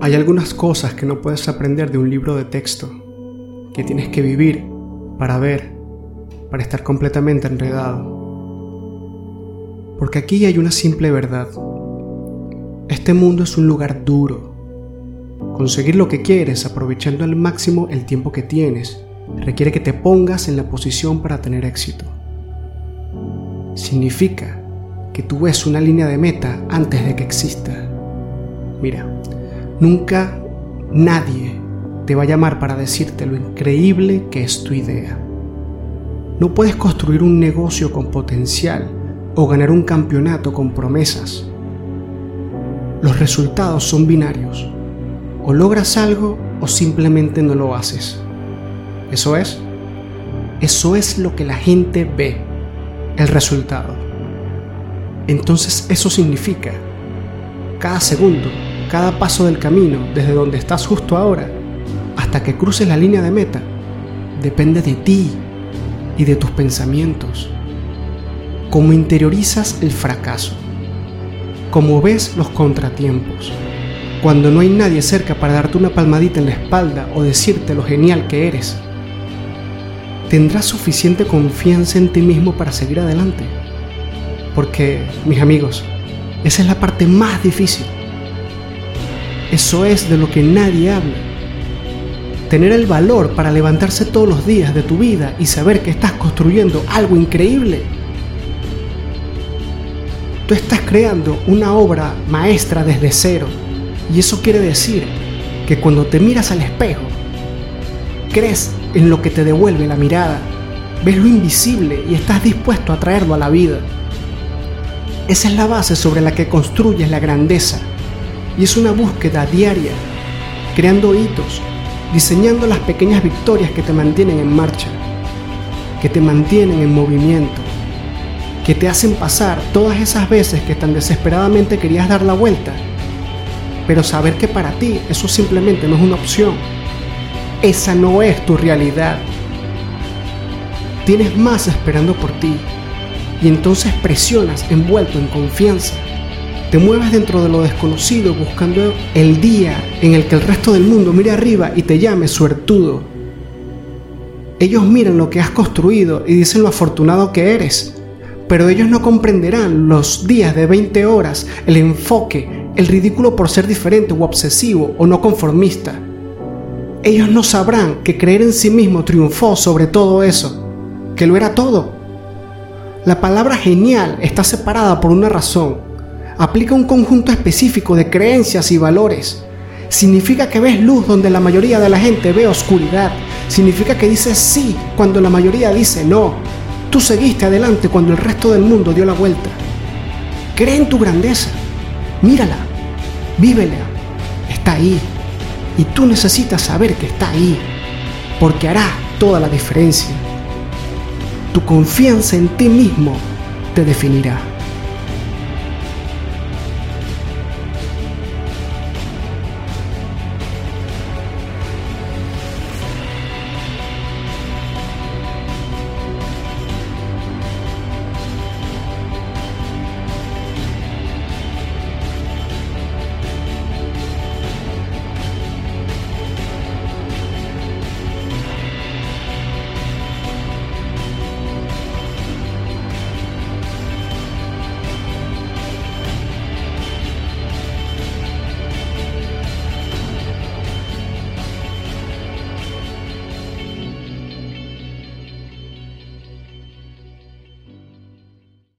Hay algunas cosas que no puedes aprender de un libro de texto, que tienes que vivir para ver, para estar completamente enredado. Porque aquí hay una simple verdad. Este mundo es un lugar duro. Conseguir lo que quieres aprovechando al máximo el tiempo que tienes requiere que te pongas en la posición para tener éxito. Significa que tú ves una línea de meta antes de que exista. Mira, nunca nadie te va a llamar para decirte lo increíble que es tu idea. No puedes construir un negocio con potencial o ganar un campeonato con promesas. Los resultados son binarios. O logras algo o simplemente no lo haces. Eso es. Eso es lo que la gente ve, el resultado. Entonces eso significa cada segundo, cada paso del camino, desde donde estás justo ahora, hasta que cruces la línea de meta, depende de ti y de tus pensamientos. Cómo interiorizas el fracaso, cómo ves los contratiempos, cuando no hay nadie cerca para darte una palmadita en la espalda o decirte lo genial que eres. ¿Tendrás suficiente confianza en ti mismo para seguir adelante? Porque, mis amigos, esa es la parte más difícil. Eso es de lo que nadie habla. Tener el valor para levantarse todos los días de tu vida y saber que estás construyendo algo increíble. Tú estás creando una obra maestra desde cero. Y eso quiere decir que cuando te miras al espejo, crees en lo que te devuelve la mirada, ves lo invisible y estás dispuesto a traerlo a la vida. Esa es la base sobre la que construyes la grandeza. Y es una búsqueda diaria, creando hitos, diseñando las pequeñas victorias que te mantienen en marcha, que te mantienen en movimiento, que te hacen pasar todas esas veces que tan desesperadamente querías dar la vuelta, pero saber que para ti eso simplemente no es una opción. Esa no es tu realidad. Tienes más esperando por ti y entonces presionas envuelto en confianza. Te mueves dentro de lo desconocido buscando el día en el que el resto del mundo mire arriba y te llame suertudo. Ellos miran lo que has construido y dicen lo afortunado que eres, pero ellos no comprenderán los días de 20 horas, el enfoque, el ridículo por ser diferente o obsesivo o no conformista. Ellos no sabrán que creer en sí mismo triunfó sobre todo eso, que lo era todo la palabra genial está separada por una razón. Aplica un conjunto específico de creencias y valores. Significa que ves luz donde la mayoría de la gente ve oscuridad. Significa que dices sí cuando la mayoría dice no. Tú seguiste adelante cuando el resto del mundo dio la vuelta. Cree en tu grandeza. Mírala. Vívela. Está ahí. Y tú necesitas saber que está ahí. Porque hará toda la diferencia. Tu confianza en ti mismo te definirá.